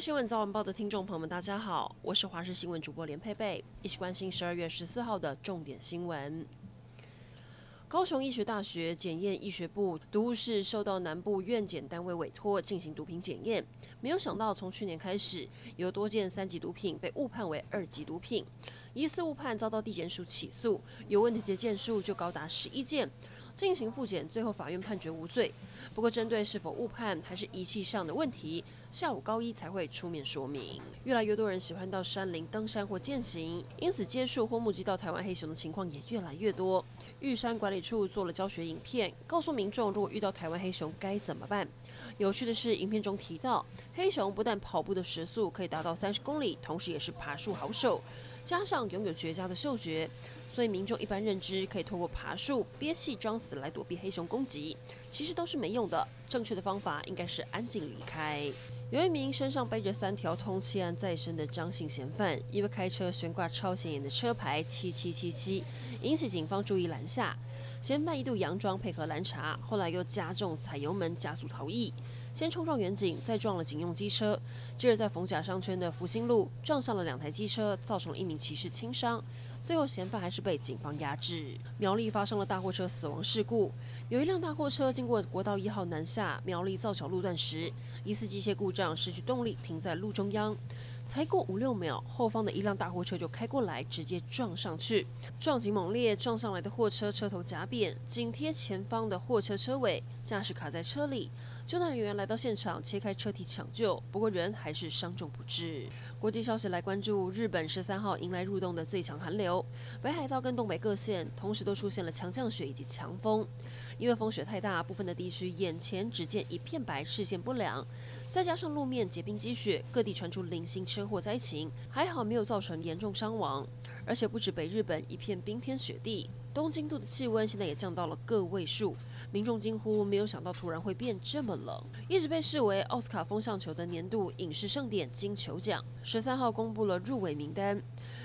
新闻早晚报的听众朋友们，大家好，我是华视新闻主播连佩佩，一起关心十二月十四号的重点新闻。高雄医学大学检验医学部毒物室受到南部院检单位委托进行毒品检验，没有想到从去年开始，有多件三级毒品被误判为二级毒品，疑似误判遭到地检署起诉，有问题的件数就高达十一件。进行复检，最后法院判决无罪。不过，针对是否误判还是仪器上的问题，下午高一才会出面说明。越来越多人喜欢到山林登山或健行，因此接触或目击到台湾黑熊的情况也越来越多。玉山管理处做了教学影片，告诉民众如果遇到台湾黑熊该怎么办。有趣的是，影片中提到，黑熊不但跑步的时速可以达到三十公里，同时也是爬树好手，加上拥有绝佳的嗅觉。所以民众一般认知可以透过爬树、憋气装死来躲避黑熊攻击，其实都是没用的。正确的方法应该是安静离开。有一名身上背着三条通缉案在身的张姓嫌犯，因为开车悬挂超显眼的车牌七七七七，引起警方注意拦下。嫌犯一度佯装配合拦查，后来又加重踩油门加速逃逸，先冲撞远警，再撞了警用机车，接着在逢甲商圈的福兴路撞上了两台机车，造成了一名骑士轻伤。最后，嫌犯还是被警方压制。苗栗发生了大货车死亡事故，有一辆大货车经过国道一号南下苗栗造桥路段时，疑似机械故障失去动力，停在路中央。才过五六秒，后方的一辆大货车就开过来，直接撞上去，撞击猛烈，撞上来的货车车头夹扁，紧贴前方的货车车尾，驾驶卡在车里。救难人员来到现场，切开车体抢救，不过人还是伤重不治。国际消息来关注，日本十三号迎来入冬的最强寒流，北海道跟东北各县同时都出现了强降雪以及强风。因为风雪太大，部分的地区眼前只见一片白，视线不良。再加上路面结冰积雪，各地传出零星车祸灾情，还好没有造成严重伤亡。而且不止北日本一片冰天雪地，东京都的气温现在也降到了个位数，民众惊呼没有想到突然会变这么冷。一直被视为奥斯卡风向球的年度影视盛典金球奖，十三号公布了入围名单。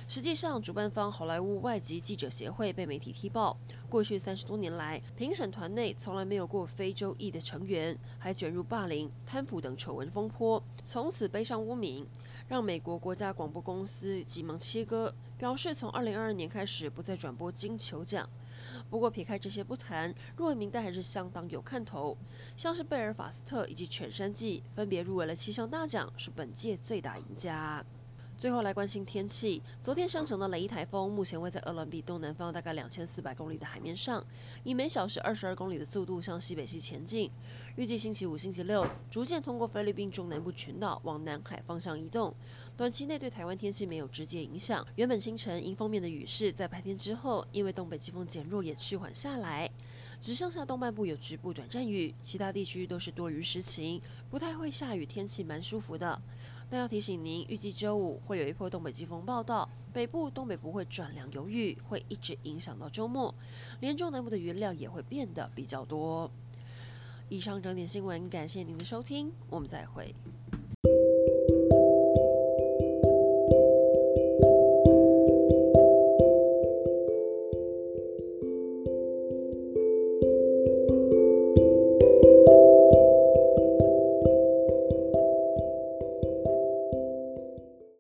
实际上，主办方好莱坞外籍记者协会被媒体踢爆，过去三十多年来，评审团内从来没有过非洲裔的成员，还卷入霸凌、贪腐等丑闻风波，从此背上污名，让美国国家广播公司急忙切割，表示从二零二二年开始不再转播金球奖。不过撇开这些不谈，入围名单还是相当有看头，像是贝尔法斯特以及犬山记分别入围了七项大奖，是本届最大赢家。最后来关心天气。昨天生成的雷伊台风，目前位在鹅銮鼻东南方大概两千四百公里的海面上，以每小时二十二公里的速度向西北西前进。预计星期五、星期六逐渐通过菲律宾中南部群岛往南海方向移动。短期内对台湾天气没有直接影响。原本清晨迎风面的雨势在白天之后，因为东北季风减弱也趋缓下来，只剩下东半部有局部短暂雨，其他地区都是多云时晴，不太会下雨，天气蛮舒服的。要提醒您，预计周五会有一波东北季风报道，北部、东北不会转凉有雨，会一直影响到周末，连中南部的云量也会变得比较多。以上整点新闻，感谢您的收听，我们再会。